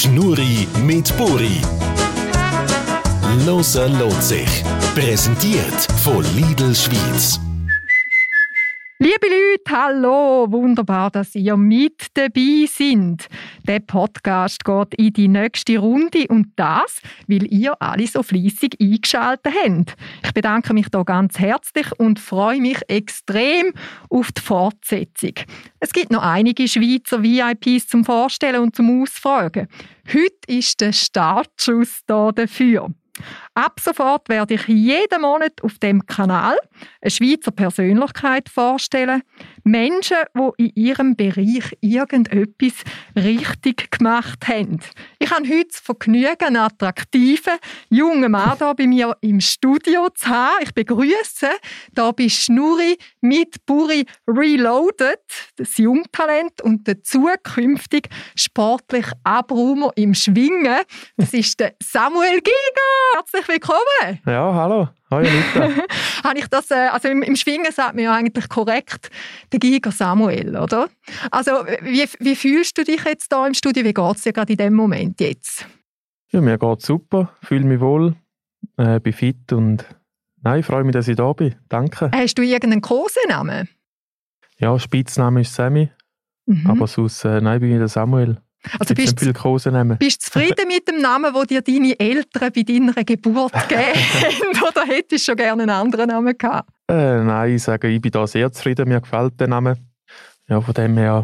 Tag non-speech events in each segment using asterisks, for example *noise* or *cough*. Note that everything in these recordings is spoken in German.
Schnurri mit Buri. Loser lohnt sich. Präsentiert von Lidl Schweiz. Leute, hallo! Wunderbar, dass ihr mit dabei sind. Der Podcast geht in die nächste Runde und das, weil ihr alle so fließig eingeschaltet habt. Ich bedanke mich da ganz herzlich und freue mich extrem auf die Fortsetzung. Es gibt noch einige Schweizer VIPs zum Vorstellen und zum Ausfragen. Heute ist der Startschuss da dafür. Ab sofort werde ich jeden Monat auf dem Kanal eine Schweizer Persönlichkeit vorstellen. Menschen, die in ihrem Bereich irgendetwas richtig gemacht haben. Ich habe heute das Vergnügen, einen attraktiven jungen Mann hier bei mir im Studio zu haben. Ich begrüße hier bei Schnurri mit Buri Reloaded, das Jungtalent und der zukünftig sportlich Abrumer im Schwingen. Das ist der Samuel Giga. Herzlich willkommen. Ja, hallo. Hallo Anita. *laughs* Habe ich das, äh, also im, im, Schwingen sagt man ja eigentlich korrekt der Giga Samuel, oder? Also wie, wie fühlst du dich jetzt da im Studio? Wie geht es dir gerade in dem Moment jetzt? Ja, mir geht super, fühle mich wohl, äh, bin fit und nein, ich freue mich, dass ich da bin. Danke. Hast du irgendeinen Kosenamen? Ja, Spitzname ist Sammy, mhm. aber sonst, äh, nein, bin ich der Samuel. Also bist, bist du zufrieden mit dem Namen, den dir deine Eltern bei deiner Geburt *laughs* gegeben haben? Oder hättest du schon gerne einen anderen Namen gehabt? Äh, nein, ich sage, ich bin da sehr zufrieden. Mir gefällt der Name. Ja, von dem her.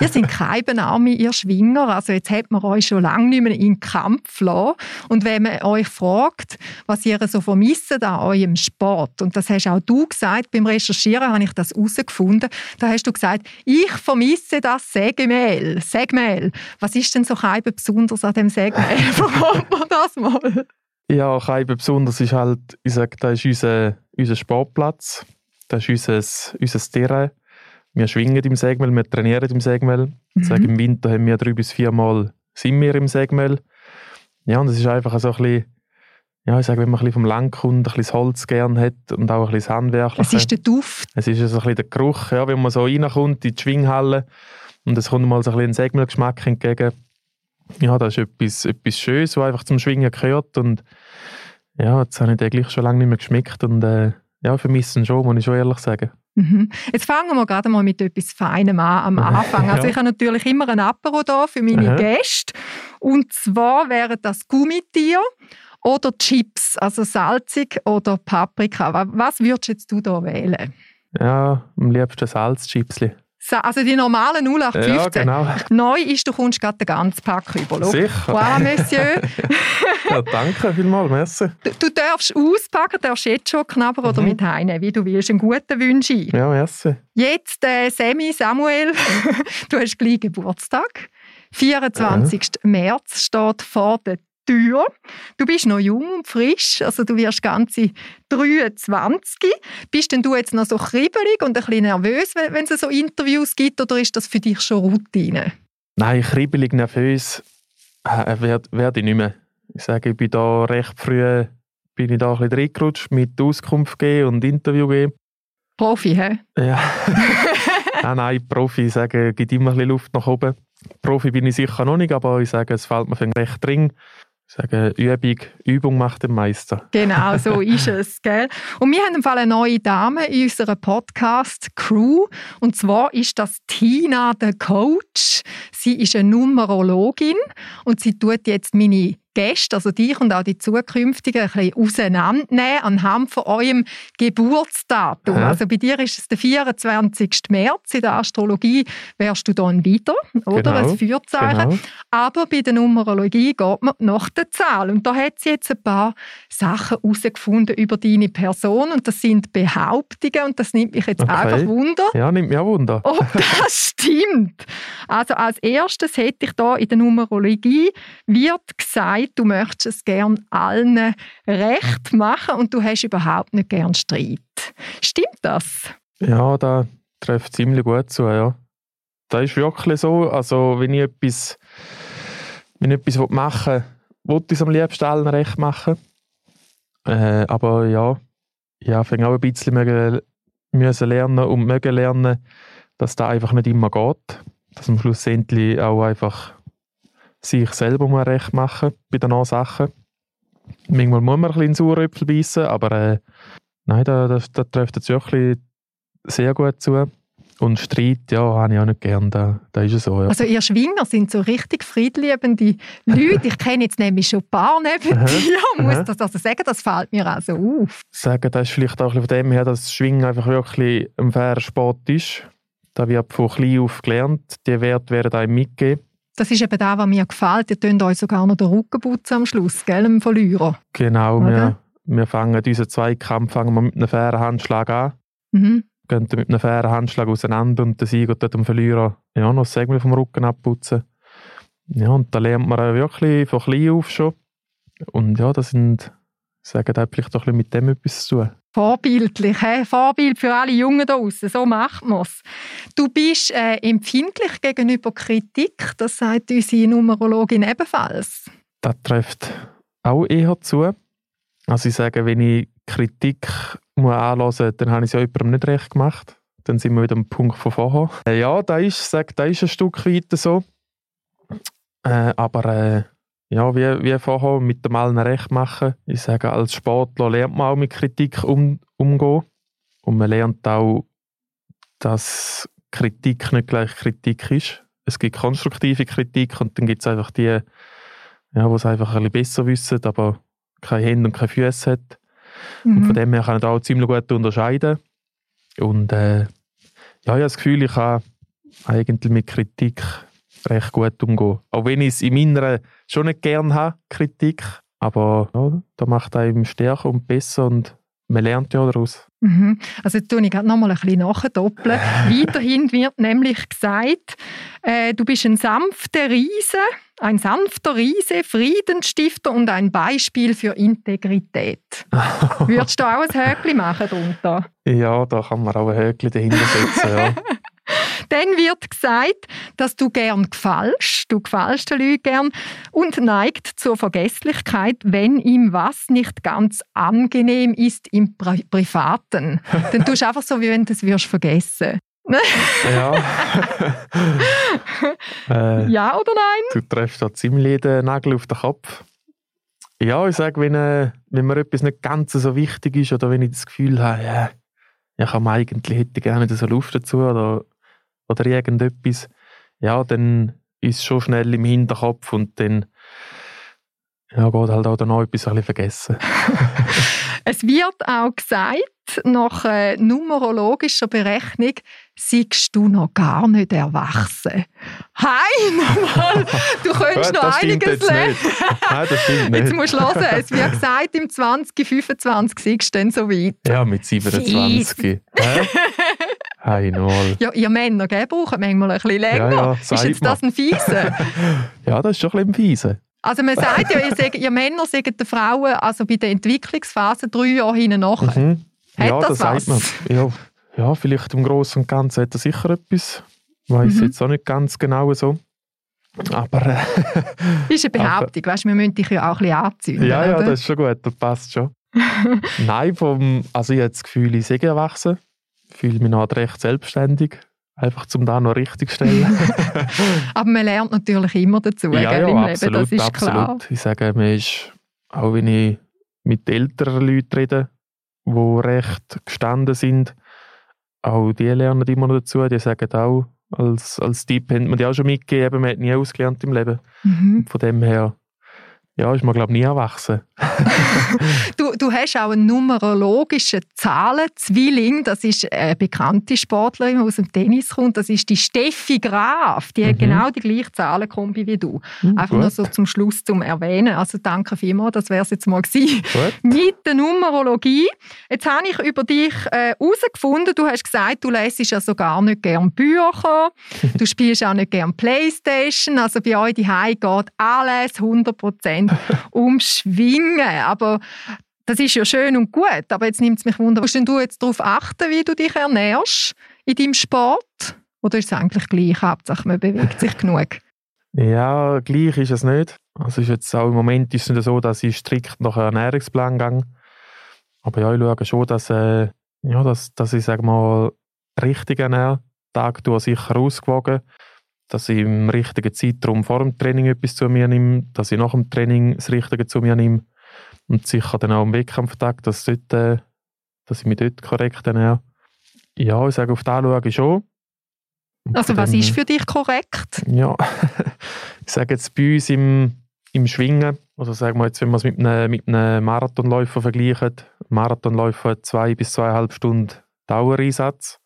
Ihr seid keine Arme, ihr Schwinger. Also jetzt hat man euch schon lange nicht mehr in den Kampf lassen. Und wenn man euch fragt, was ihr so vermisst an eurem Sport, und das hast auch du gesagt, beim Recherchieren habe ich das herausgefunden, da hast du gesagt, ich vermisse das Sägemehl. Sägemehl. Was ist denn so Keibe besonders an dem Sägemehl? *laughs* Verrat man das mal? Ja, Keibe besonders ist halt, ich sage, das ist unser, unser Sportplatz. Das ist unser, unser Terrain wir schwingen im Segmel, wir trainieren im Segmel. Mhm. Sage, Im Winter haben wir drei bis vier Mal sind wir im Segmel. Ja, und es ist einfach so ein bisschen, ja, ich sage, wenn man ein bisschen vom Land kommt, ein bisschen das Holz gerne hat und auch ein bisschen das Handwerk. Es ist der Duft. Es ist so ein bisschen der Geruch, ja, wenn man so reinkommt in die Schwinghalle und es kommt mal so ein bisschen ein Segmelgeschmack entgegen. Ja, das ist etwas, etwas Schönes, was einfach zum Schwingen gehört und ja, jetzt habe ich den gleich schon lange nicht mehr geschmeckt und äh, ja, vermissen schon, muss ich schon ehrlich sagen. Mhm. Jetzt fangen wir gerade mal mit etwas Feinem an am *laughs* Anfang. Also ich habe natürlich immer ein Apero da für meine Aha. Gäste. Und zwar wären das Gummitier oder Chips, also salzig oder Paprika. Was würdest jetzt du da wählen? Ja, am liebsten Salzchipsli. Also die normalen 0815. Ja, genau. Neu ist, du kommst gerade den ganzen Pack über. Sicher. Voilà, Monsieur. *laughs* *laughs* ja, danke vielmals, merci. Du, du, darfst auspacken, darfst jetzt schon knabbern mhm. oder mit heine, wie du willst. Einen guten Wunsch ein. Ja, merci. Jetzt, äh, Semi, Samuel, *laughs* du hast gleich Geburtstag. 24. Ja. März steht vor der Tür. Du bist noch jung und frisch, also du wirst ganze 23. Bist denn du jetzt noch so kribbelig und ein bisschen nervös, wenn es so Interviews gibt, oder ist das für dich schon Routine? Nein, kribbelig, nervös äh, werde werd ich nicht mehr. Ich sage, ich bin da recht früh bin ich da ein bisschen reingerutscht mit Auskunft geben und Interview geben. Profi, hä? Ja. *laughs* nein, nein, Profi, ich sage, gibt immer ein bisschen Luft nach oben. Profi bin ich sicher noch nicht, aber ich sage, es fällt mir recht dringend sagen, Übung, Übung macht den Meister. Genau, so *laughs* ist es. Gell? Und wir haben im Fall eine neue Dame in unserer Podcast-Crew. Und zwar ist das Tina, der Coach. Sie ist eine Numerologin und sie tut jetzt meine Gäste, also dich und auch die zukünftigen, ein bisschen auseinandernehmen anhand von eurem Geburtsdatum. Ja. Also bei dir ist es der 24. März. In der Astrologie wärst du dann wieder, oder? Genau. Ein Führzeichen. Genau. Aber bei der Numerologie geht man nach der Zahl. Und da hat sie jetzt ein paar Sachen herausgefunden über deine Person. Und das sind Behauptungen. Und das nimmt mich jetzt okay. einfach Wunder. Ja, nimmt mich auch Wunder. Ob *laughs* das stimmt. Also als erstes hätte ich da in der Numerologie wird gesagt, gesagt, du möchtest es gern allen recht machen und du hast überhaupt nicht gern Streit. Stimmt das? Ja, da trifft ziemlich gut zu, ja. Das ist wirklich so. Also, wenn ich etwas, wenn ich etwas machen will, will ich es am liebsten allen recht machen. Äh, aber ja, ich auch ein bisschen mögen, müssen lernen und mögen lernen, dass das einfach nicht immer geht. Dass man schlussendlich auch einfach sich selber muss recht machen bei den Sachen. Manchmal muss man ein bisschen Saueröpfel beißen, aber äh, nein, da, da, da trifft es wirklich sehr gut zu. Und Streit, ja, habe ich auch nicht gern, da, da ist es so. Ja. Also ihr Schwinger sind so richtig friedliebende Leute. Ich kenne jetzt nämlich schon ein paar neben dir, muss das also sagen, das fällt mir auch so auf. Sagen, das ist vielleicht auch von dem her, dass Schwingen einfach wirklich ein fairer Sport ist. Da wird von klein auf gelernt, die Werte werden einem mitgegeben. Das ist eben das, was mir gefällt. Ihr könnt euch sogar noch den Rücken putzen am Schluss, gell, im Verlierer. Genau, wir, wir fangen unseren Zweikampf fangen wir mit einem fairen Handschlag an. Mhm gehen mit einem fairen Handschlag auseinander und der Sieger tut dem Verlierer ja, noch das Segel vom Rücken abputzen. Ja, und da lernt man wirklich von klein auf schon. Und ja, das sind, sagen da vielleicht doch ein bisschen mit dem etwas zu tun. Vorbildlich, he? Vorbild für alle Jungen da draußen. So macht man es. Du bist äh, empfindlich gegenüber Kritik, das sagt unsere Numerologin ebenfalls. Das trifft auch eher zu. Also ich sage, wenn ich Kritik muss dann habe ich es jemandem nicht recht gemacht. Dann sind wir wieder am Punkt von vorher. Äh, ja, da ist, sage, da ist ein Stück weit so. Äh, aber äh, ja, wie, wie vorher, mit dem allen recht machen. Ich sage, als Sportler lernt man auch mit Kritik um, umgehen. Und man lernt auch, dass Kritik nicht gleich Kritik ist. Es gibt konstruktive Kritik und dann gibt es einfach die, ja, die es einfach ein bisschen besser wissen, aber keine Hände und keine Füße hat. Mhm. Und von dem her kann ich auch ziemlich gut unterscheiden. Und äh, ja, ich habe das Gefühl, ich kann eigentlich mit Kritik recht gut umgehen. Auch wenn ich es im Inneren schon nicht gerne habe, Kritik. Aber ja, da macht einem stärker und besser und man lernt ja daraus. Mhm. Also jetzt tue ich gerade nochmal ein bisschen nachdoppeln. *laughs* Weiterhin wird nämlich gesagt, äh, du bist ein sanfter Riese, ein sanfter Riese, Friedensstifter und ein Beispiel für Integrität. *laughs* Würdest du auch ein Höckli machen darunter? Ja, da kann man auch ein Höckli dahinter setzen, ja. *laughs* Dann wird gesagt, dass du gern gefällst, du gefällst den Leuten gern und neigt zur Vergesslichkeit, wenn ihm was nicht ganz angenehm ist im Pri Privaten. *laughs* Dann tust du einfach so, wie wenn du es wirst vergessen. ja. *laughs* äh, ja oder nein? Du treffst da ziemlich den Nagel auf den Kopf. Ja, ich sage, wenn, äh, wenn mir etwas nicht ganz so wichtig ist oder wenn ich das Gefühl habe, ja, ich habe eigentlich hätte gerne so Lust dazu oder oder irgendetwas, ja, dann ist es schon schnell im Hinterkopf und dann ja, geht halt auch noch etwas ein bisschen vergessen. *laughs* es wird auch gesagt, nach äh, numerologischer Berechnung siehst du noch gar nicht erwachsen. Hi, nochmal, du könntest *laughs* noch einiges lernen. Nein, das stimmt *laughs* nicht. Jetzt musst du hören, es wird gesagt, im 2025 siehst du dann so weit. Ja, mit 27. Hey, null. Ja, ihr Männer gell, brauchen manchmal ein bisschen länger. Ja, ja, ist jetzt das ein Fiese? *laughs* ja, das ist schon ein bisschen Fiese. Also man sagt ja, ihr, sagt, ihr Männer sagen den Frauen also bei der Entwicklungsphase drei Jahre hinten nach. Mhm. Hat ja, das, das was? sagt man. Ja, ja, vielleicht im Großen und Ganzen hat er sicher etwas. Ich weiß mhm. jetzt auch nicht ganz genau so. Aber. Äh, *laughs* ist eine Behauptung, aber, weißt, wir müssen dich ja auch ein bisschen anzünden. Ja, ja, oder? das ist schon gut, das passt schon. *laughs* Nein, vom, also ich habe das Gefühl, ich sehe erwachsen fühle mich noch recht selbstständig. Einfach zum da noch richtig stellen. *laughs* Aber man lernt natürlich immer dazu ja, gell, ja, im absolut, Leben, das ist absolut. klar. Ich sage, man ist, auch wenn ich mit älteren Leuten rede, die recht gestanden sind, auch die lernen immer noch dazu. Die sagen auch, als, als Tipp haben wir die auch schon mitgegeben, man hat nie ausgelernt im Leben. Mhm. Von dem her ja, ist man glaube ich nie erwachsen. *laughs* du, du hast auch einen numerologischen Zahlenzwilling. Das ist eine bekannte Sportlerin, die aus dem Tennis kommt. Das ist die Steffi Graf. Die mhm. hat genau die gleiche Zahlenkombi wie du. Mhm, Einfach gut. nur so zum Schluss zum Erwähnen. Also danke vielmals, das wäre es jetzt mal gewesen. *laughs* Mit der Numerologie. Jetzt habe ich über dich herausgefunden, äh, du hast gesagt, du lesest ja so gar nicht gern Bücher. *laughs* du spielst auch nicht gern Playstation. Also bei euch die geht alles 100 Prozent *laughs* umschwingen. Aber das ist ja schön und gut. Aber jetzt nimmt es mich wunder, musst du jetzt darauf achten, wie du dich ernährst in deinem Sport? Oder ist es eigentlich gleich? Hauptsache, man bewegt sich genug. Ja, gleich ist es nicht. Also ist jetzt auch im Moment ist es nicht so, dass ich strikt nach einem Ernährungsplan gehe. Aber ja, ich schaue schon, dass, äh, ja, dass, dass ich sag mal, richtig ernähre. Tag durch sicher ausgewogen. Dass ich im richtigen Zeitraum vor dem Training etwas zu mir nehme, dass ich nach dem Training das Richtige zu mir nehme und sicher dann auch am Wettkampftag, dass, dort, äh, dass ich mich dort korrekt ernähre. Ja, ich sage, auf das schaue ich schon. Und Also was dem- ist für dich korrekt? Ja, *laughs* ich sage jetzt bei uns im, im Schwingen, also sagen wir jetzt, wenn wir es mit einem, mit einem Marathonläufer vergleichen, ein Marathonläufer hat zwei bis zweieinhalb Stunden Dauereinsatz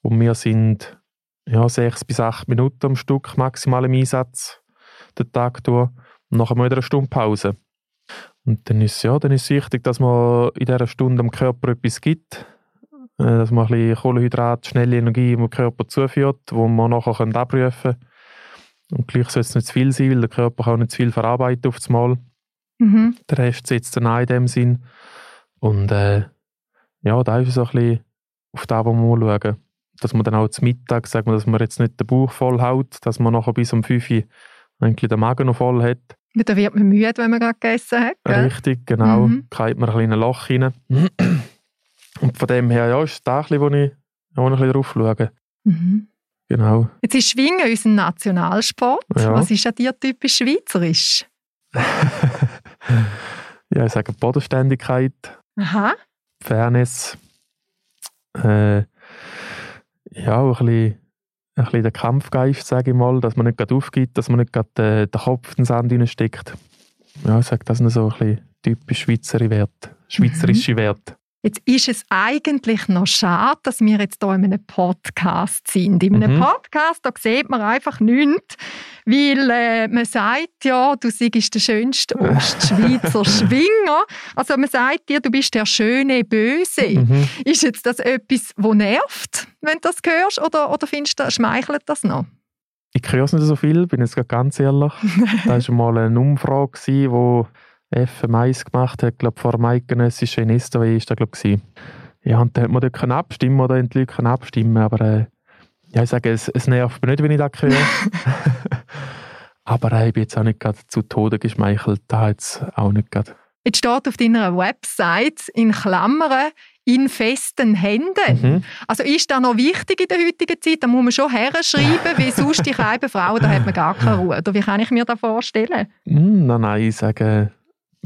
und wir sind ja, sechs bis acht Minuten am Stück maximal im Einsatz den Tag durch und nachher mal wieder eine Stunde Pause. Und dann ist, ja, dann ist es wichtig, dass man in dieser Stunde dem Körper etwas gibt, äh, dass man ein bisschen Kohlenhydrat, schnelle Energie im Körper zuführt, wo man nachher können abrufen kann. Und gleich soll es nicht zu viel sein, weil der Körper kann auch nicht zu viel verarbeiten auf das Mal. Mhm. Der Rest setzt dann an in dem Sinn. Und äh, ja, da ist so ein bisschen auf das, wo mal schauen. Dass man dann auch zum Mittag, sagen wir, dass man jetzt nicht den Bauch voll haut, dass man nachher bis um 5 Uhr eigentlich den Magen noch voll hat. Ja, Da wird man müde, wenn man gerade gegessen hat. Gell? Richtig, genau. Mhm. Kriegt man ein ein Loch rein. Und von dem her, ja, ist das ein bisschen, wo ich, wo ich ein bisschen drauf schaue. Mhm. Genau. Jetzt ist Schwingen unser Nationalsport. Ja. Was ist an dir typisch schweizerisch? *laughs* ja, ich sage Bodenständigkeit, Aha. Fairness, äh, ja, auch ein bisschen, ein bisschen der Kampfgeist, sage ich mal, dass man nicht gerade aufgibt, dass man nicht gerade äh, den Kopf in den Sand hineinsteckt. Ja, ich sage, das sind so ein bisschen typisch Schweizerische Werte. Schweizerische Werte. Jetzt ist es eigentlich noch schade, dass wir jetzt hier in einem Podcast sind. In einem Mhm. Podcast, da sieht man einfach nichts, weil äh, man sagt ja, du seist der schönste Ostschweizer *laughs* Schwinger. Also man sagt dir, du bist der schöne Böse. Mhm. Ist jetzt das etwas, wo nervt, wenn du das hörst, oder, oder findest du, schmeichelt das noch? Ich höre es nicht so viel, bin jetzt ganz ehrlich. *laughs* da war mal eine Umfrage, die FM1 gemacht hat, glaube vor dem eidgenössischen Estoy ist da glaube ich. Ja, und da hat man dort können abstimmen oder die Leute können abstimmen, aber äh, ja, ich sage, es, es nervt mich nicht, wenn ich das höre. *laughs* aber äh, ich bin jetzt auch nicht gerade zu Tode geschmeichelt, da jetzt auch nicht gerade. Jetzt steht auf deiner Website in Klammern in festen Händen. Mhm. Also ist das noch wichtig in der heutigen Zeit? Da muss man schon herschreiben, wie sonst die *laughs* Frauen, da hat man gar keine Ruhe. Oder wie kann ich mir das vorstellen? Mm, nein, nein, ich sage,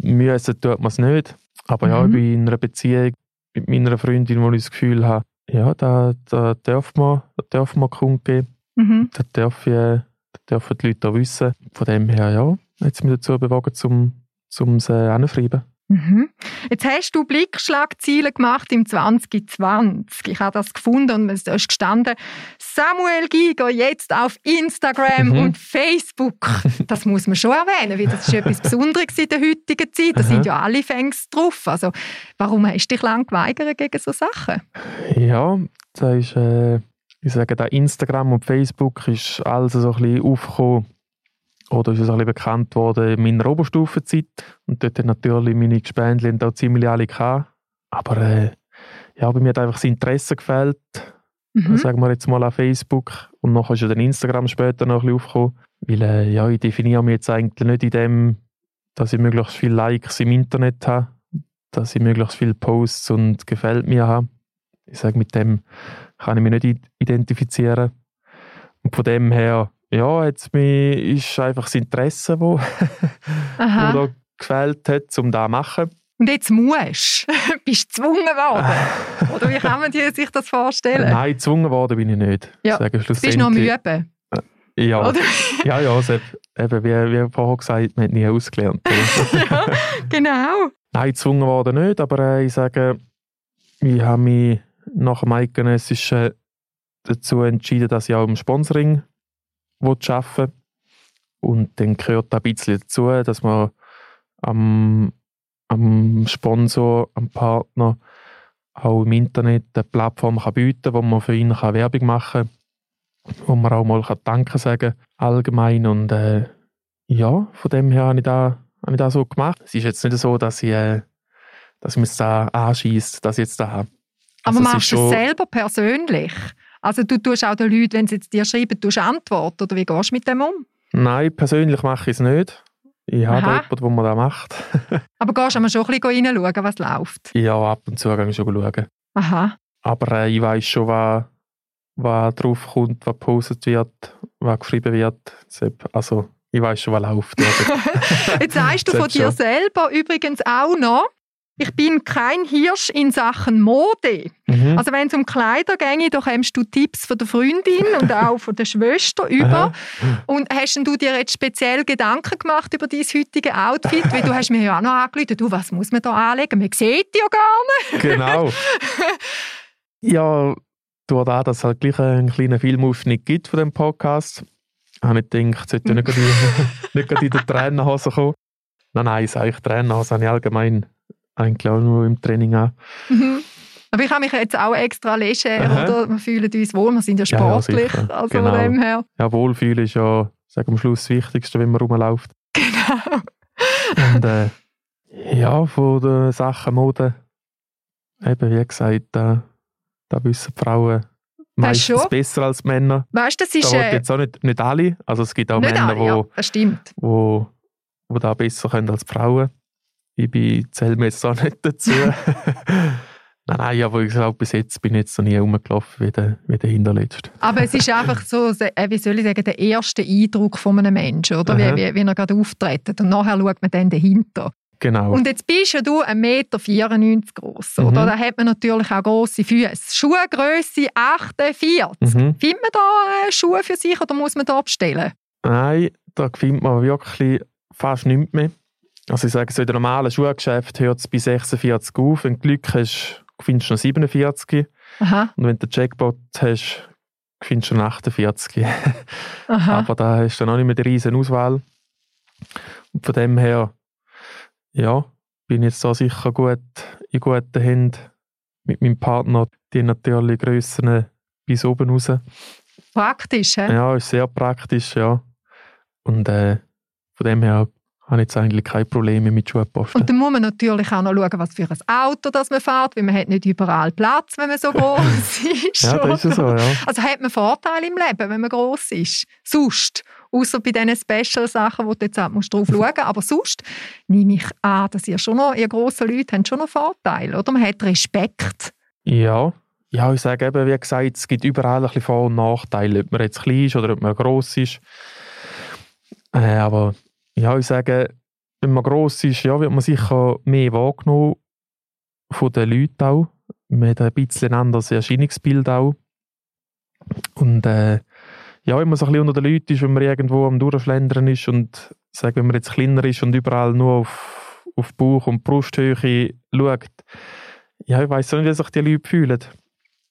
müssen tut man es nicht. Aber ja, Mhm. ich bin in einer Beziehung mit meiner Freundin, wo ich das Gefühl habe, ja, da, da darf man, da darf man kundgeben. Mhm. Das dürfen, äh, das dürfen die Leute auch wissen. Von dem her, ja, es mich dazu bewogen, zum es äh. Mhm. Jetzt hast du Blickschlagziele gemacht im 2020. Ich habe das gefunden und es ist gestanden, Samuel Giger jetzt auf Instagram Mhm. und Facebook. Das muss man schon erwähnen, weil das ist etwas Besonderes in der heutigen Zeit. Da sind ja alle Fängs drauf. Also, warum hast du dich lange geweigert gegen so Sachen? Ja, da ist, äh, ich sage, da Instagram und Facebook ist alles so ein bisschen aufgekommen oder ist es ein bisschen bekannt worden in meiner Oberstufenzeit. Und dort haben natürlich meine Gespendli auch ziemlich alle gehabt. Aber äh, ja, bei mir hat einfach das Interesse gefällt, Mhm. sagen wir jetzt mal an Facebook. Und nachher ist ja dann Instagram später noch ein bisschen aufgekommen. Weil äh, ja, ich definiere mich jetzt eigentlich nicht in dem, dass ich möglichst viele Likes im Internet habe, dass ich möglichst viele Posts und gefällt mir habe. Ich sage, mit dem kann ich mich nicht identifizieren. Und von dem her, ja, jetzt mir ist einfach das Interesse, wo, *laughs* wo da gefällt hat, um das zu machen. Und jetzt musst du. *laughs* Bist du gezwungen worden? *laughs* Oder wie kann man sich das vorstellen? Nein, gezwungen worden bin ich nicht. Ja, Ich sage, Du bist noch müde. Ja, Oder? ja, ja also, eben, wie, wie vorher gesagt, man hat nie ausgelernt. ja, genau. Nein, gezwungen worden nicht, aber äh, ich sage, ich habe mich nach dem Eidgenössischen dazu entschieden, dass ich auch im Sponsoring arbeiten will. Und dann gehört da ein bisschen dazu, dass man am, am Sponsor, am Partner auch im Internet eine Plattform kann bieten kann, wo man für ihn kann Werbung machen kann, wo man auch mal kann Danke sagen allgemein. Und äh, ja, von dem her habe ich da habe ich das so gemacht. Es ist jetzt nicht so, dass ich, äh, dass ich mich da anschießt, dass ich jetzt da habe. Aber Also machst du es selber persönlich? Also du tust auch den Leuten, wenn sie jetzt dir schreiben, tust Antwort oder wie gehst du mit dem um? Nein, persönlich mache ich es nicht. Ich habe Aha. jemanden, der mir das macht. *laughs* Aber gehst du schon ein bisschen reinschauen, was läuft? ja, ab und zu gehe ich schon schauen. Aha. Aber äh, ich weiß schon, was, was drauf kommt, was gepostet wird, was geschrieben wird. Also, ich weiß schon, was läuft. *laughs* Jetzt sagst du *laughs* von dir selber übrigens auch noch, ich bin kein Hirsch in Sachen Mode. Mhm. Also wenn es um Kleider geht, da kommst du Tipps von der Freundin und auch von der Schwester *laughs* über. Und hast du dir jetzt speziell Gedanken gemacht über dein heutige Outfit? Weil du hast mir ja auch noch angerufen, du, was muss man da anlegen? Man sieht ja gar nicht. Genau. *laughs* ja, durch das, dass es halt gleich einen kleinen Filmaufschnitt gibt von dem Podcast, habe ich gedacht, es sollte nicht, *laughs* nicht gerade in der Trainerhose kommen. Nein, nein, sage ich Trainerhose habe ich allgemein eigentlich auch nur im Training an. Mhm. Aber ich habe mich jetzt auch extra leger, oder? Wir fühlen uns wohl, wir sind ja sportlich. Ja, ja, also genau. von dem her. Ja, Wohlfühlen ist ja sag, am Schluss das Wichtigste, wenn man rumläuft. *laughs* Genau. Und äh, ja, von den Sachen Mode, eben wie gesagt, da, da wissen die Frauen meistens besser als Männer. Weißt du, das ist... Da äh, jetzt auch nicht, nicht alle, also es gibt auch Männer, alle, wo, ja, stimmt. Wo, wo da besser können als Frauen. Ich zähle mir jetzt auch nicht dazu. *laughs* Nein, nein, aber ich glaube, bis jetzt bin ich jetzt noch nie rumgelaufen wie der, wie der Hinterletzte. Aber es ist einfach so, äh, wie soll ich sagen, der erste Eindruck von einem Menschen, oder? Wie, wie, wie er gerade auftritt. Und nachher schaut man dann dahinter. Genau. Und jetzt bist ja du 1,94 Meter groß, oder? Mhm. Da hat man natürlich auch grosse Füße. Schuhgröße 48. Mhm. Findet man da äh, Schuhe für sich oder muss man da abstellen? Nein, da findet man wirklich fast nichts mehr. Also ich sage, so in der normalen Schuhgeschäft hört es bei 46 auf. Wenn du Glück hast, findest du noch 47. Aha. Und wenn du den Jackpot hast, findest du noch 48. Aber da hast du auch nicht mehr die riesen Auswahl. Und von dem her, ja, bin ich jetzt da sicher gut in guten Händen mit meinem Partner. Die natürlich Grössen bis oben raus. Praktisch, hä? Ja, ist sehr praktisch, ja. Und äh, von dem her habe jetzt eigentlich keine Probleme mit Schuhposten. Und dann muss man natürlich auch noch schauen, was für ein Auto das man fährt, weil man hat nicht überall Platz, wenn man so groß *laughs* ist. ja, das ist so, ja. Also hat man Vorteile im Leben, wenn man groß ist. Sonst, außer bei diesen Special-Sachen, wo du jetzt auch drauf schauen musst. Aber sonst nehme ich an, dass ihr schon noch, ihr grossen Leute habt schon noch Vorteile, oder? Man hat Respekt. Ja, ja, ich sage eben, wie gesagt, es gibt überall ein bisschen Vor- und Nachteile, ob man jetzt klein ist oder ob man groß ist. Äh, aber ja, ich sage, wenn man gross ist, ja, wird man sicher mehr wahrgenommen von den Leuten auch. Man hat ein bisschen anderes Erscheinungsbild auch. Und äh, ja, wenn man so ein bisschen unter den Leuten ist, wenn man irgendwo am Durchschlendern ist und sage, wenn man jetzt kleiner ist und überall nur auf, auf Bauch- und Brusthöhe schaut, ja, ich weiß nicht, wie sich die Leute fühlen.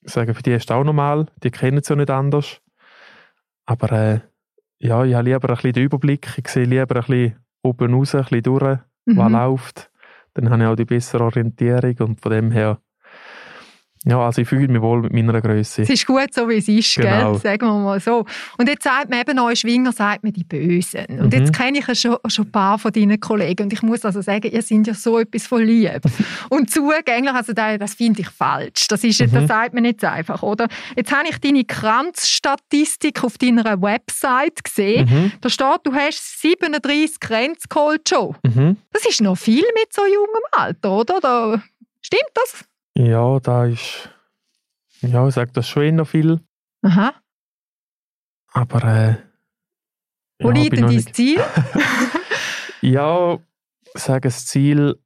Ich sage, für die ist es auch normal, die kennen es ja nicht anders. Aber äh, ja, ich habe lieber ein bisschen den Überblick. Ich sehe lieber ein bisschen oben raus, ein bisschen durch, mhm. was läuft. Dann habe ich auch die bessere Orientierung und von dem her ja, also ich fühle mich wohl mit meiner Größe. Es ist gut, so wie es ist, genau. gell? sagen wir mal so. Und jetzt sagt man eben, neue Schwinger sagt man die Bösen. Und mhm. jetzt kenne ich ja schon, schon ein paar von deinen Kollegen und ich muss also sagen, ihr seid ja so etwas von lieb. *laughs* und zugänglich, also das, finde ich falsch. Das, ist, mhm. das sagt man nicht einfach, oder? Jetzt habe ich deine Kranzstatistik auf deiner Website gesehen. Mhm. Da steht, du hast 37 Kränze geholt schon. Mhm. Das ist noch viel mit so jungem Alter, oder? Da, stimmt das? Ja, da ist. Ja, ich sage das schon noch viel. Aha. Aber. Äh, Wo ja, liegt denn dein Ziel? *laughs* ja, ich sage, das Ziel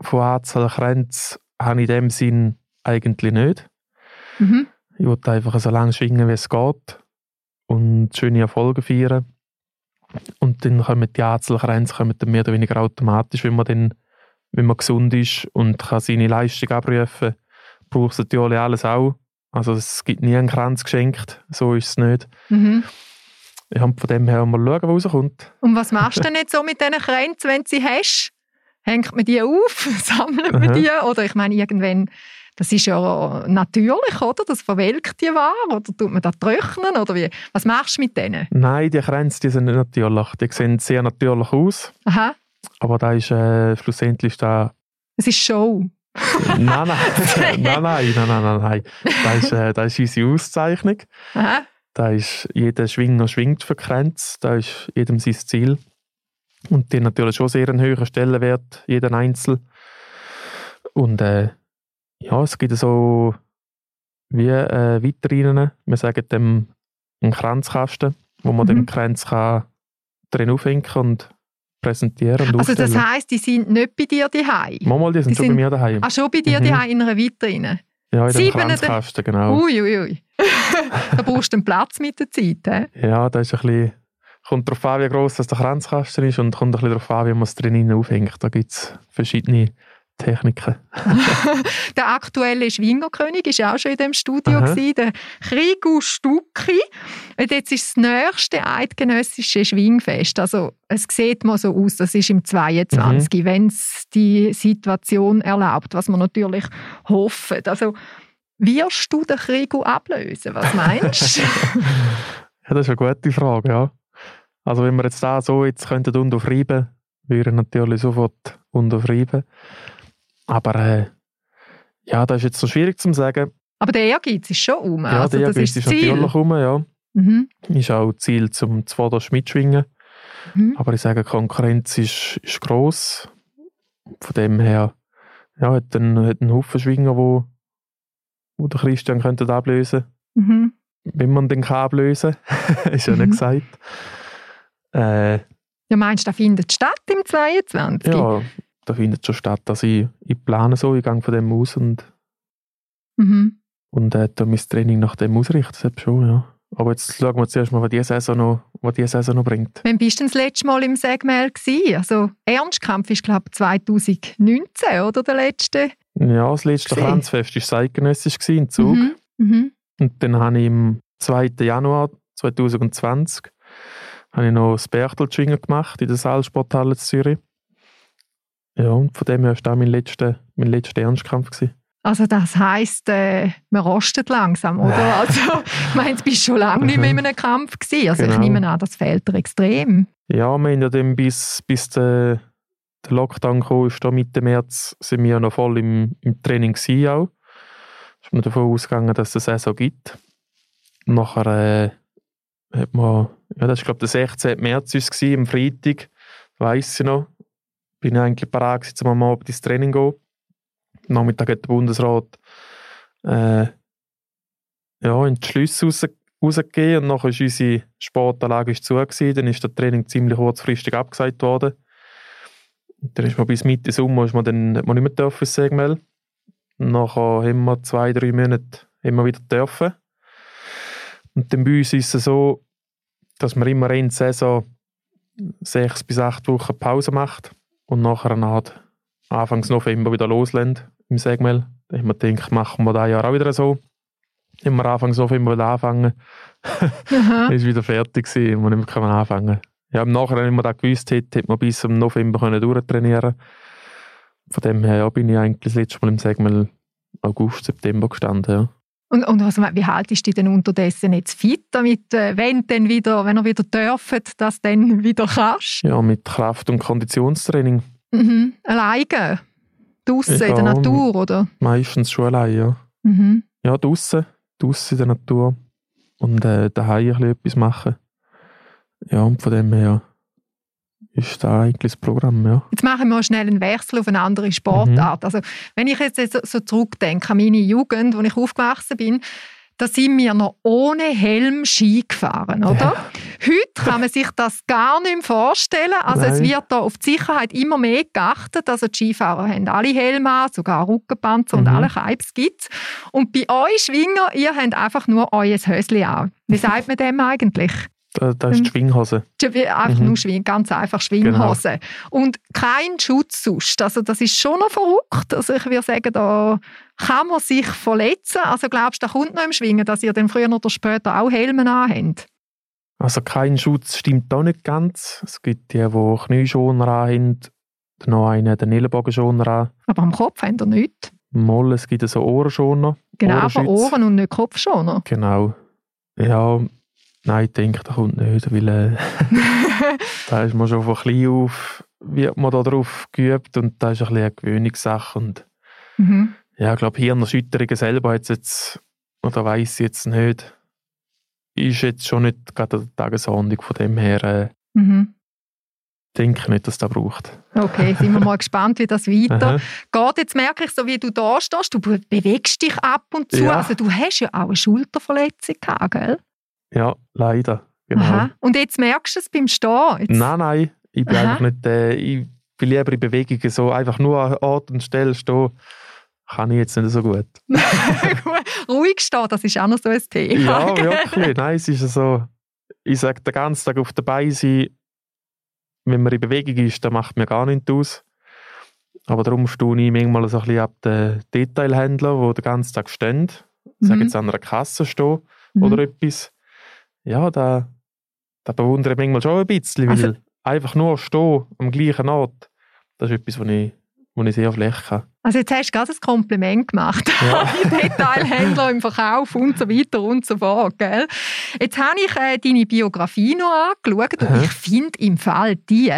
von Anzahl Kränze habe ich in dem Sinn eigentlich nicht. Mhm. Ich wollte einfach so lange schwingen, wie es geht und schöne Erfolge feiern. Und dann kommen die Anzahlgrenzen kommen dann mehr oder weniger automatisch, wenn man dann wenn man gesund ist und kann seine Leistung abrufen, braucht es natürlich alles auch. Also es gibt nie einen Kranz geschenkt, so ist es nicht. Mhm. Ja, von dem her mal schauen, was rauskommt. Und was machst du denn jetzt so mit diesen Kränzen, wenn du sie hast? Hängt man die auf? *laughs* Sammelt man die? Oder ich meine, irgendwann, das ist ja natürlich, oder? Das verwelkt die wahr? Oder tut man das trocknen? Oder wie? Was machst du mit denen? Nein, die Kränze die sind nicht natürlich. Die sehen sehr natürlich aus. Aha. Aber da ist äh, schlussendlich da. Es ist Show. nein, nein, nein, nein, nein, nein, nein, nein. Da ist, äh, da ist unsere Auszeichnung. Aha. Da ist jeder Schwinger schwingt für Grenz. Da ist jedem sein Ziel. Und die natürlich schon sehr einen höheren Stellenwert, jeden Einzel. Und äh, ja, es gibt so wie äh, Vitrinen. Wir sagen dem einen Kranzkasten, wo man Mhm. den Kranz kann drin aufhängen und präsentieren und Also das aufstellen. heisst, die sind nicht bei dir daheim. Manchmal, die sind die schon sind- bei mir daheim. Ah, schon bei dir Mhm. daheim in einer Vitrine. Ja, in dem Kranzkasten, genau. Ui, ui, ui. da brauchst du einen Platz mit der Zeit. He? Ja, da ist ein bisschen, kommt darauf an, wie gross das der Kranzkasten ist und kommt ein bisschen darauf an, wie man es drinnen aufhängt. Da gibt es verschiedene Techniken. *laughs* Der aktuelle Schwingerkönig war auch schon in dem Studio, gewesen, der Krigu Stucki. Und jetzt ist das nächste eidgenössische Schwingfest. Also es sieht mal so aus, das ist im 22, Mhm. wenn es die Situation erlaubt, was wir natürlich hoffen. Also wirst du den Krigu ablösen? Was meinst du? *laughs* Ja, das ist eine gute Frage, ja. Also wenn wir jetzt da so jetzt könnten unterschreiben, würde ich natürlich sofort unterschreiben. Aber äh, ja, das ist jetzt so schwierig zu sagen. Aber der Ehrgeiz ist schon um. Ja, also, der das Ehrgeiz ist das Ziel. natürlich um, ja. Mhm. Ist auch Ziel zum Zweiter mitschwingen. Mhm. Aber ich sage, Konkurrenz ist, ist gross. Von dem her ja, hat ein, hat ein Haufen Schwinger, wo, wo der Christian könnte ablösen Mhm. wenn man den kann ablösen *laughs* ist ja Mhm. nicht gesagt. Äh, Ja, meinst du, das findet statt im 22? ja, da findet schon statt. Also ich, ich plane so, ich gehe von dem aus und, Mhm. und äh, tu mein Training nach dem ausrichten. Hat schon, ja. Aber jetzt schauen wir zuerst mal, was diese Saison noch, was diese Saison noch bringt. Wann bist du denn das letzte Mal im Segmel gewesen? Also Ernstkampf ist glaube ich 2019 oder der letzte? Ja, das letzte. Kranzfest war zeitgenössisch in Zug. Mhm. Mhm. Und dann habe ich im 2. Januar 2020 habe ich noch das Berchtelschwingen gemacht in der Saalsporthalle in Zürich. Ja, und von dem her war das mein letzter, mein letzter Ernstkampf. Gewesen. Also das heisst, äh, man rostet langsam, oder? Also *laughs* ich meine, du bist schon lange nicht mehr in einem Kampf gewesen. Also ich Genau. nehme an, das fehlt dir extrem. Ja, wir haben ja dann bis, bis der, der Lockdown kam, ist da Mitte März, sind wir ja noch voll im, im Training gewesen auch. Ist man davon ausgegangen, dass es eine Saison gibt. Nachher äh, hat man, ja, das war glaube der 16. März ist es gewesen, am Freitag, weiss ich noch. Bin ich eigentlich parat gewesen, am Abend ins Training zu gehen. Am Nachmittag hat der Bundesrat äh, ja, in die raus, rausgegeben und nachher ist unsere Sportanlage zu gewesen. Dann ist das Training ziemlich kurzfristig abgesagt worden. Und dann ist man bis Mitte Sommer ist man dann, man nicht mehr dürfen, ins Segmel. Nachher haben wir zwei, drei Monate wir wieder dürfen. Und dann bei uns ist es so, dass man immer in der Saison sechs bis acht Wochen Pause macht und nachher Art Anfangs November wieder loslässt im Segmel. Da haben wir gedacht, machen wir das Jahr auch wieder so. Wir Anfangs November wieder anfangen. *laughs* Ist wieder fertig gewesen, und nicht mehr anfangen. Ja, im Nachhinein, wenn man das gewusst hätte, hätte man bis zum November können durchtrainieren Von dem her ja, bin ich eigentlich das letzte Mal im Segmel August, September gestanden. Ja. Und, und was, wie haltest du dich denn unterdessen jetzt fit, damit, äh, wenn, dann wieder, wenn ihr wieder dürft, dass du dann wieder kannst? ja, mit Kraft- und Konditionstraining. Mhm. Alleine? Draussen in der Ja, Natur, oder? Meistens schon allein, ja. Mhm. Ja, draussen, draussen in der Natur. Und äh, daheim ein bisschen etwas machen. Ja, und von dem her ist da eigentlich das Programm, ja. Jetzt machen wir schnell einen Wechsel auf eine andere Sportart. Mhm. Also, wenn ich jetzt so, so zurückdenke an meine Jugend, wo ich aufgewachsen bin, da sind wir noch ohne Helm Ski gefahren, oder? Heute kann man sich das gar nicht mehr vorstellen. Also es Nein. wird da auf die Sicherheit immer mehr geachtet. Also die Skifahrer haben alle Helme an, sogar Rückenpanzer und Mhm. alle Keips gibt's. Und bei euch Schwinger, ihr habt einfach nur euer Hösli an. Wie sagt man dem eigentlich? Da, da ist die Schwinghose. Ja, wie- Einfach Mhm. nur Schwing, ganz einfach Schwinghose. Und kein Schutz sonst. Also das ist schon noch verrückt. Also ich würde sagen, da kann man sich verletzen. Also glaubst du, da kommt noch im Schwingen, dass ihr dann früher oder später auch Helme anhabt? Also kein Schutz stimmt da nicht ganz. Es gibt die, die Knieschoner haben, dann noch einen, den Ellenbogenschoner an. Aber am Kopf habt ihr nichts. Moll, es gibt so Ohrenschoner. Genau, aber. Ohren und nicht Kopfschoner. Genau. Ja, nein, ich denke, das kommt nicht, weil äh, *laughs* da ist man schon von klein auf, wird man da drauf geübt und das ist ein bisschen eine Gewöhnungssache. Und mhm. ja, ich glaube, Hirnerschütterungen selber hat jetzt, oder weiß ich jetzt nicht, ist jetzt schon nicht gerade der Tagesordnung von dem her. Äh, Mhm. denke nicht, dass das braucht. Okay, sind wir mal gespannt, wie das *laughs* weitergeht. Jetzt merke ich, so wie du da stehst, du bewegst dich ab und zu. Ja. Also du hast ja auch eine Schulterverletzung gehabt, gell? Ja, leider. Genau. Aha. Und jetzt merkst du es beim Stehen? Jetzt... Nein, nein. Ich bin Aha. einfach nicht, äh, ich bin lieber in Bewegungen so einfach nur an Ort und Stelle stehen kann ich jetzt nicht so gut. *laughs* Ruhig stehen, das ist auch noch so ein Thema. Ja, wirklich. Nein, es ist so, ich sage den ganzen Tag auf der Beine sein, wenn man in Bewegung ist, dann macht mir gar nichts aus. Aber darum stehe ich manchmal so ein bisschen ab den Detailhändlern, die den ganzen Tag stehen. Mhm. Sage jetzt an einer Kasse stehen mhm. oder etwas. Ja, da, da bewundere ich manchmal schon ein bisschen, weil also, einfach nur stehen am gleichen Ort, das ist etwas, was ich, was ich sehr schlecht kann. Also jetzt hast du gerade ein Kompliment gemacht ja. *laughs* die Detailhändler im Verkauf und so weiter und so fort. Gell? Jetzt habe ich äh, deine Biografie noch angeschaut und Aha. ich finde im Fall, die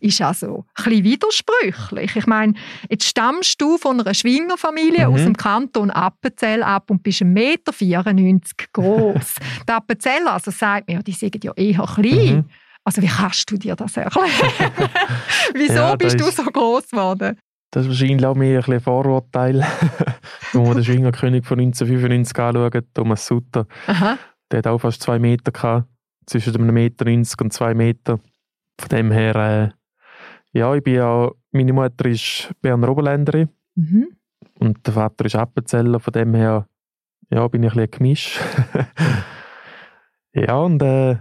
ist also ein bisschen widersprüchlich. Ich meine, jetzt stammst du von einer Schwingerfamilie mhm. aus dem Kanton Appenzell ab und bist 1,94 Meter groß. *laughs* die Appenzeller also sagt mir, die sind ja eher klein. Mhm. Also wie kannst du dir das erklären? *laughs* Wieso ja, bist du so groß geworden? Das ist wahrscheinlich auch mehr ein Vorurteil. *laughs* Wenn wir den Schwingerkönig von 1995 anschauen, Thomas Sutter, Aha. der hat auch fast zwei Meter gehabt, zwischen einem Meter 90 und zwei Meter. Von dem her, äh, ja, ich bin ja, meine Mutter ist Berner Oberländerin mhm. und der Vater ist Appenzeller, von dem her, ja, bin ich ein bisschen gemischt. *laughs* ja, und äh,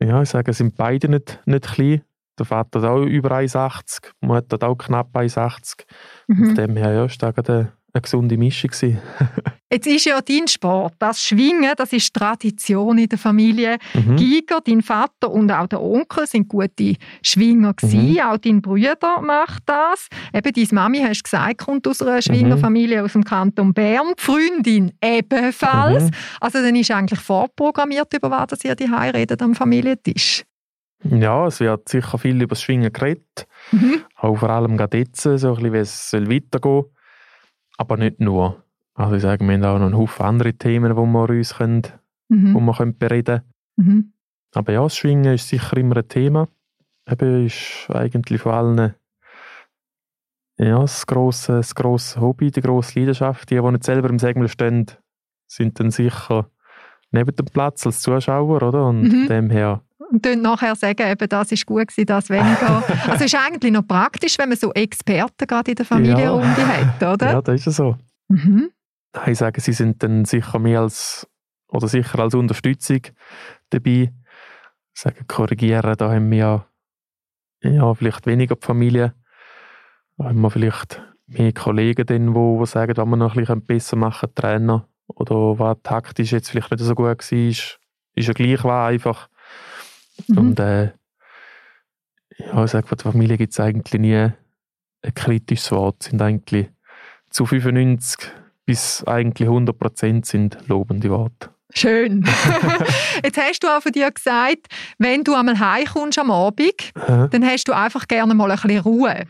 ja, ich sage, sind beide nicht, nicht klein. Der Vater hat auch über 1,80, die Mutter hat auch knapp 1,80. Mhm. Von dem her ja, ist das eine, eine gesunde Mischung. *laughs* Jetzt ist ja dein Sport, das Schwingen, das ist Tradition in der Familie. Mhm. Giger, dein Vater und auch der Onkel sind gute Schwinger gewesen. Mhm. Auch dein Bruder macht das. Eben, deine Mami, hast du gesagt, kommt aus einer Schwingerfamilie mhm. aus dem Kanton Bern. Die Freundin ebenfalls. Mhm. Also dann ist eigentlich vorprogrammiert, über was ihr die redet am Familientisch. Ja, es wird sicher viel über das Schwingen geredet. Mhm. Auch vor allem gerade jetzt, so ein bisschen, wie es weitergehen soll. Aber nicht nur. Also ich sage, wir haben auch noch einen Haufen andere Themen, die wir uns können, mhm. wo wir können bereden können. Mhm. Aber ja, das Schwingen ist sicher immer ein Thema. Eben ist eigentlich vor allem ja, das, grosse, das grosse Hobby, die grosse Leidenschaft. Die, die nicht selber im Segel stehen, sind dann sicher neben dem Platz als Zuschauer, oder? Und mhm. dem her und dann nachher sagen, eben, das ist gut gewesen, das weniger. *laughs* also es ist eigentlich noch praktisch, wenn man so Experten gerade in der Familienrunde ja. hat, oder? Ja, das ist so. Mhm. Ich sage, sie sind dann sicher mehr als, oder sicher als Unterstützung dabei. Ich sage, korrigieren, da haben wir ja, vielleicht weniger die Familie. Da haben wir vielleicht mehr Kollegen, die, die sagen, was wir noch ein bisschen besser machen Trainer. Oder was taktisch jetzt vielleicht nicht so gut war, ist ja gleich war einfach. Mhm. Und äh, ja, ich sage, von der Familie gibt es eigentlich nie ein kritisches Wort. sind eigentlich zu 95 bis eigentlich 100 Prozent sind lobende Worte. Schön. *laughs* Jetzt hast du auch von dir gesagt, wenn du einmal heimkommst am Abend, äh. dann hast du einfach gerne mal ein bisschen Ruhe.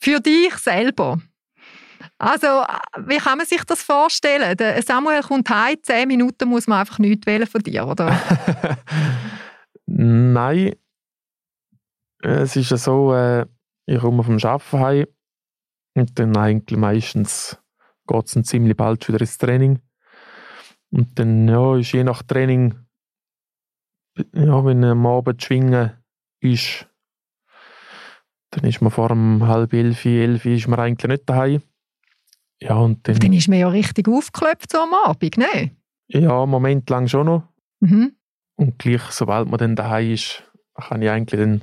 Für dich selber. Also, wie kann man sich das vorstellen? Der Samuel kommt heim, zehn Minuten muss man einfach nichts wählen von dir, oder? *laughs* Nein. Es ist ja so, äh, ich komme vom Arbeiten heim und dann eigentlich meistens geht es ziemlich bald wieder ins Training. Und dann ja, ist je nach Training, ja, wenn am Abend schwingen ist, dann ist man vor halb elf, elf ist man eigentlich nicht daheim. Ja, und dann, dann ist man ja richtig aufgeklopft so am Abend, ne? Ja, einen Moment lang schon noch. Mhm. Und gleich, sobald man dann daheim ist, kann ich eigentlich dann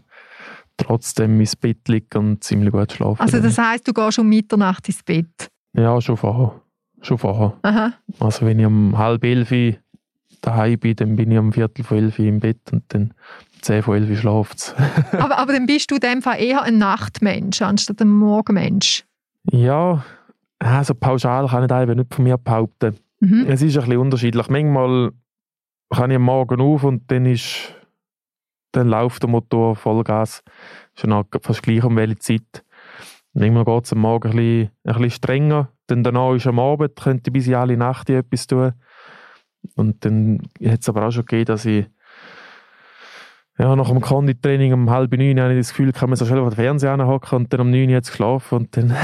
trotzdem ins Bett liegen und ziemlich gut schlafen. Also das heißt, du gehst um Mitternacht ins Bett? Ja, schon vorher. Schon vorher. Aha. Also wenn ich um halb elf daheim bin, dann bin ich um Viertel vor elf im Bett und dann um zehn vor elf schlaft es. aber, aber dann bist du in dem Fall eher ein Nachtmensch anstatt ein Morgenmensch? Ja, also pauschal kann ich das nicht von mir behaupten. Mhm. Es ist ein bisschen unterschiedlich. Manchmal kann ich am Morgen auf und dann ist dann läuft der Motor Vollgas. Schon fast gleich um welche Zeit. Manchmal geht es am Morgen ein bisschen, ein bisschen strenger. Dann danach ist am Abend, könnte ich bis in alle Nacht etwas tun. Und dann hat es aber auch schon gegeben, dass ich ja, nach dem Konditraining um halb neun habe ich das Gefühl, kann man so schnell vor den Fernseher anhocken und dann um neun jetzt geschlafen und dann *laughs*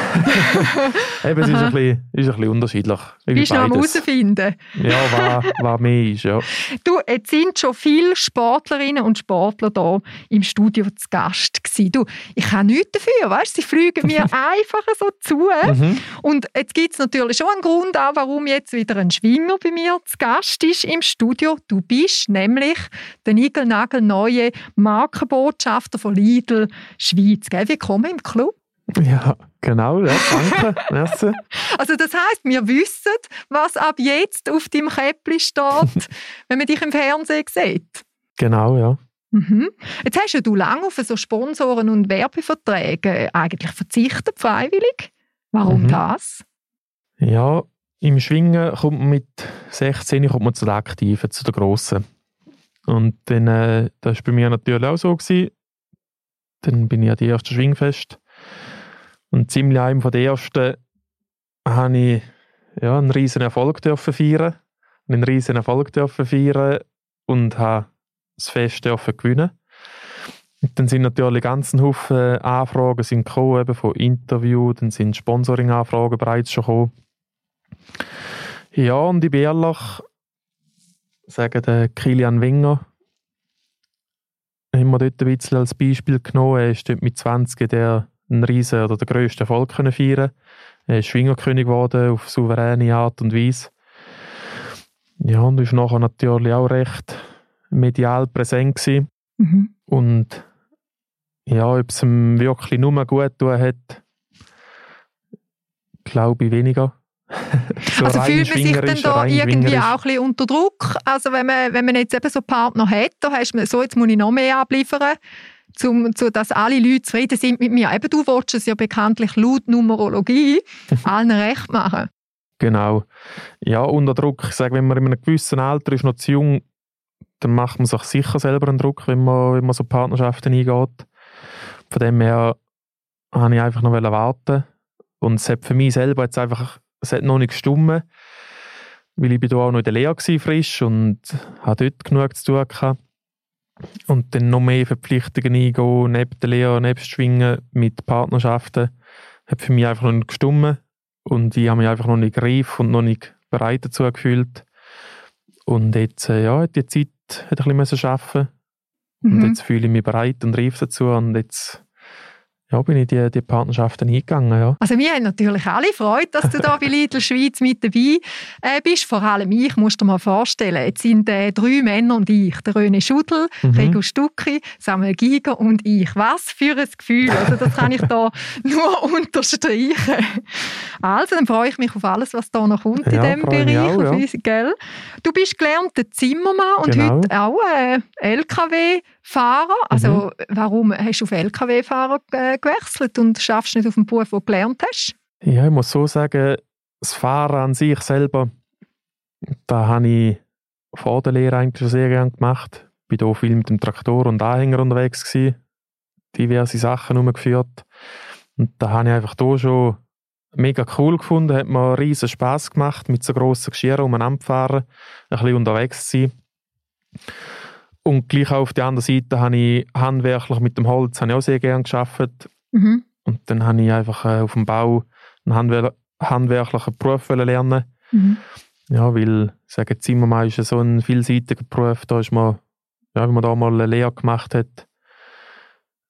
*laughs* eben, es ist ein, bisschen, ist ein bisschen unterschiedlich. Bist du noch am herausfinden? Ja, was, was mehr ist, ja. *laughs* Du, jetzt sind schon viele Sportlerinnen und Sportler hier im Studio zu Gast gewesen. Du, ich habe nichts dafür, weißt sie fliegen mir *laughs* einfach so zu. Mhm. Und jetzt gibt es natürlich schon einen Grund auch, warum jetzt wieder ein Schwinger bei mir zu Gast ist im Studio. Du bist nämlich der Nigelnagel neue neue Markenbotschafter von Lidl Schweiz. Gell? Willkommen im Club. Ja, genau, ja, danke. *laughs* Merci. Also das heißt, wir wissen, was ab jetzt auf deinem Käppli steht, *laughs* wenn man dich im Fernsehen sieht. Genau, ja. Mhm. Jetzt hast ja du lange auf so Sponsoren und Werbeverträge eigentlich verzichtet, freiwillig. Warum mhm. das? Ja, im Schwingen kommt man mit 16 kommt man zu den Aktiven, zu den Grossen. Und dann, äh, das war bei mir natürlich auch so. Gewesen. Dann bin ich an die erste Schwingfest. Und ziemlich einem von den ersten habe ich ja, einen riesen Erfolg dürfen feiern. Einen riesen Erfolg dürfen feiern und habe das Fest dürfen gewinnen. Und dann sind natürlich ganz Haufen Anfragen sind gekommen, eben von Interviews, dann sind Sponsoring-Anfragen bereits schon gekommen. Ja, und ich bin ehrlich, sagen, der Kilian Wenger haben wir dort ein bisschen als Beispiel genommen. Er ist dort mit 20 der einen riesen oder den grössten Erfolg können feiern Er ist Schwingerkönig geworden auf souveräne Art und Weise. Ja, und ist nachher natürlich auch recht medial präsent gewesen. Mhm. Und ja, ob es ihm wirklich nur gut tun hat, glaube ich weniger. *laughs* so also fühlt man sich dann da irgendwie auch ein bisschen unter Druck? Also wenn man, wenn man jetzt eben so Partner hat, da hast man so, jetzt muss ich noch mehr abliefern, zum, zu, dass alle Leute zufrieden sind mit mir. Eben du willst es ja bekanntlich laut Numerologie *laughs* allen recht machen. Genau. Ja, unter Druck. Ich sage, wenn man in einem gewissen Alter ist, noch zu jung, dann macht man sich sicher selber einen Druck, wenn man, wenn man so Partnerschaften eingeht. Von dem her wollte ich einfach noch warten. Und es hat für mich selber jetzt einfach es hat noch nicht gestummen, weil ich bin da auch noch in der Lehre war, frisch und hatte dort genug zu tun gehabt. Und dann noch mehr Verpflichtungen eingehen, neben der Lehre, neben Schwingen, mit Partnerschaften, hat für mich einfach noch nicht gestummen. Und ich habe mich einfach noch nicht reif und noch nicht bereit dazu gefühlt. Und jetzt, äh, ja, die Zeit hat ein bisschen arbeiten mhm. Und jetzt fühle ich mich bereit und reif dazu. Und jetzt ja, bin ich die, die Partnerschaften eingegangen. Ja. Also wir haben natürlich alle Freude, dass du da bei Lidl Schweiz mit dabei äh, bist. Vor allem ich, musst du dir mal vorstellen. Jetzt sind äh, drei Männer und ich. Der René Schudel, mhm. Rego Stucki, Samuel Giger und ich. Was für ein Gefühl. Also das kann ich da *laughs* nur unterstreichen. Also, dann freue ich mich auf alles, was da noch kommt ja, in diesem Bereich. Auch, ja. uns, gell? Du bist gelernter Zimmermann und genau. heute auch äh, LKW-Fahrer. Also mhm. warum hast du auf LKW-Fahrer gewechselt und schaffst nicht auf dem Beruf, den du gelernt hast? Ja, ich muss so sagen, das Fahren an sich selber, da habe ich vor der Lehre eigentlich schon sehr gerne gemacht. Ich war hier viel mit dem Traktor und Anhänger unterwegs, gewesen, diverse Sachen umgeführt. Und da habe ich einfach hier schon mega cool gefunden, hat mir riesen Spaß gemacht, mit so grossen Geschirren umeinander zu fahren, ein bisschen unterwegs zu sein. Und gleich auch auf der anderen Seite habe ich handwerklich mit dem Holz habe ich auch sehr gerne gearbeitet. Mhm. Und dann habe ich einfach äh, auf dem Bau einen handwer handwerklichen Beruf lernen. Mhm. Ja, weil, ich sage, Zimmermann ist so ein vielseitiger Beruf, da ist man, ja, wenn man da mal eine Lehre gemacht hat,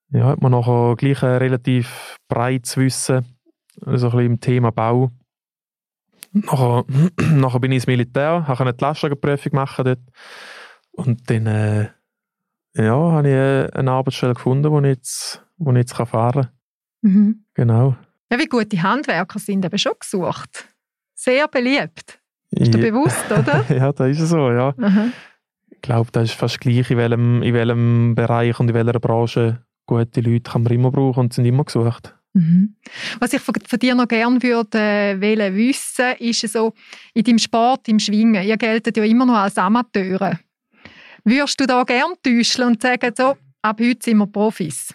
ja, hat man nachher gleich ein relativ breites Wissen, so also ein bisschen im Thema Bau. Nachher, *clears throat* nachher bin ich ins Militär, habe eine Lastwagenprüfung machen dort. Und dann äh, ja, habe ich eine Arbeitsstelle gefunden, wo ich jetzt, wo ich jetzt fahren kann. Mhm. Genau. Ja, wie gute Handwerker sind eben schon gesucht. Sehr beliebt. Ist dir bewusst, oder? *laughs* ja, das ist so, ja. Mhm. Ich glaube, das ist fast gleich, in welchem, in welchem Bereich und in welcher Branche gute Leute kann man immer brauchen und sind immer gesucht. Mhm. Was ich von, von, dir noch gerne würde äh, wissen, ist so, in deinem Sport, im Schwingen, ihr geltet ja immer noch als Amateure. Würdest du da gerne täuschen und sagen, so, ab heute sind wir Profis?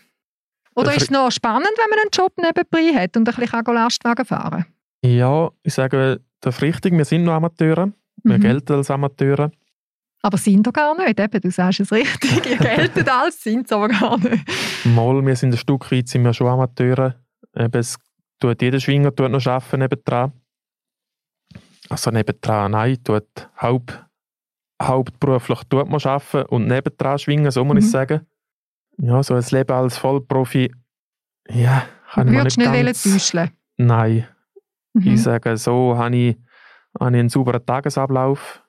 Oder ist es noch spannend, wenn man einen Job nebenbei hat und ein bisschen Lastwagen fahren kann? Ja, ich sage, das ist richtig, wir sind noch Amateure. Wir mhm. gelten als Amateure. Aber sind doch gar nicht, eben, du sagst es richtig, *laughs* ihr geltet als, sind es aber gar nicht. Mal, wir sind ein Stück weit sind wir schon Amateure. Eben, es tut jeder Schwinger tut noch arbeiten nebendran. Also nebendran, nein, tut Haupt, hauptberuflich tut man arbeiten und nebendran schwingen, so muss Mhm. ich sagen. Ja, so ein Leben als Vollprofi, ja, kann ich mir Würdest nicht du nicht ganz... täuscheln Nein, Mhm. ich sage, so habe ich, habe ich einen sauberen Tagesablauf.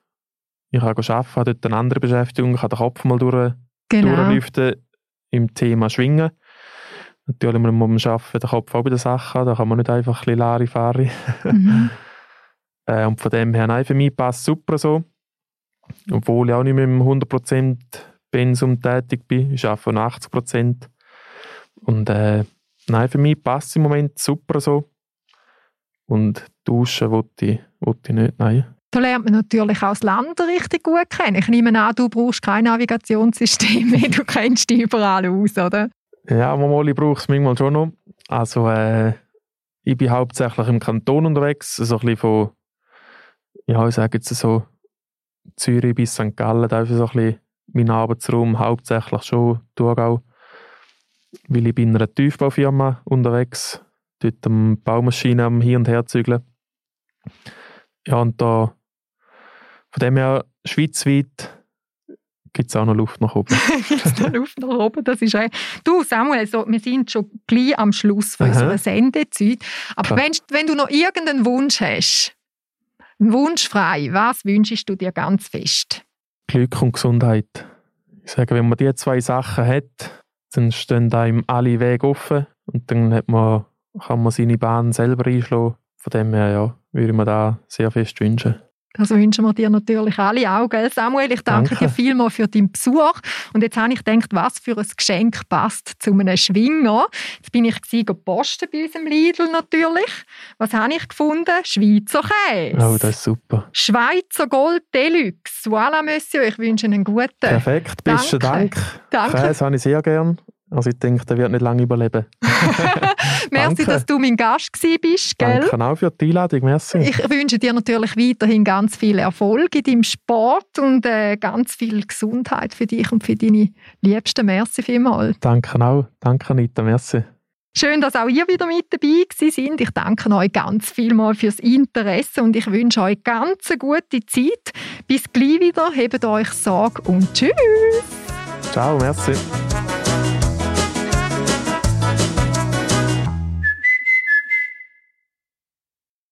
Ich kann arbeiten, habe dort eine andere Beschäftigung, kann den Kopf mal durch, Genau. durchlüften im Thema Schwingen. Natürlich muss man Arbeiten den Kopf auch bei der Sache haben, da kann man nicht einfach ein bisschen Larifari. Mhm. *laughs* Äh, und von dem her, nein, für mich passt es super so. Obwohl ich auch nicht mit dem 100% Pensum tätig bin. Ich arbeite noch 80%. Und äh, nein, für mich passt es im Moment super so. Und duschen wollte ich, wollte ich nicht, nein. Da lernt man natürlich auch das Land richtig gut kennen. Ich nehme an, du brauchst kein Navigationssystem mehr, du kennst dich überall aus, oder? Ja, manchmal brauche ich es manchmal schon noch. Also, äh, ich bin hauptsächlich im Kanton unterwegs, so ein bisschen von, ja, ich sage jetzt so, Zürich bis St. Gallen, da ist so ein bisschen mein Arbeitsraum, hauptsächlich schon Thurgau. Weil ich bin in einer Tiefbaufirma unterwegs, dort am Baumaschinen am Hin- und Herzügeln. Ja, und da, von dem her, schweizweit, gibt es auch noch Luft nach oben. *laughs* Jetzt noch Luft nach oben, das ist recht. Du Samuel, so, wir sind schon gleich am Schluss von Aha. unserer Sendezeit. Aber wenn, wenn du noch irgendeinen Wunsch hast, einen Wunsch frei, was wünschst du dir ganz fest? Glück und Gesundheit. Ich sage, wenn man diese zwei Sachen hat, dann stehen einem alle Wege offen und dann hat man, kann man seine Bahn selber einschlagen. Von dem her, ja, würde ich mir da sehr fest wünschen. Das wünschen wir dir natürlich alle auch, gell Samuel? Ich danke, Danke. dir vielmals für deinen Besuch. Und jetzt habe ich gedacht, was für ein Geschenk passt zu einem Schwinger. Jetzt bin ich posten bei unserem Lidl natürlich. Was habe ich gefunden? Schweizer Käse. Oh, das ist super. Schweizer Gold Deluxe. Voilà, Monsieur, ich wünsche Ihnen einen guten. Perfekt, besten. Dank. Danke. Käse habe ich sehr gern. Also ich denke, der wird nicht lange überleben. *laughs* Merci, danke. dass du mein Gast bist, gell? Danke auch für die Einladung, merci. Ich wünsche dir natürlich weiterhin ganz viel Erfolg in deinem Sport und äh, ganz viel Gesundheit für dich und für deine Liebsten. Merci vielmals. Danke auch. Danke, Anita, merci. Schön, dass auch ihr wieder mit dabei sind. Ich danke euch ganz vielmal fürs Interesse und ich wünsche euch ganz eine gute Zeit. Bis gleich wieder. Hebt euch Sorge und tschüss. Ciao, merci.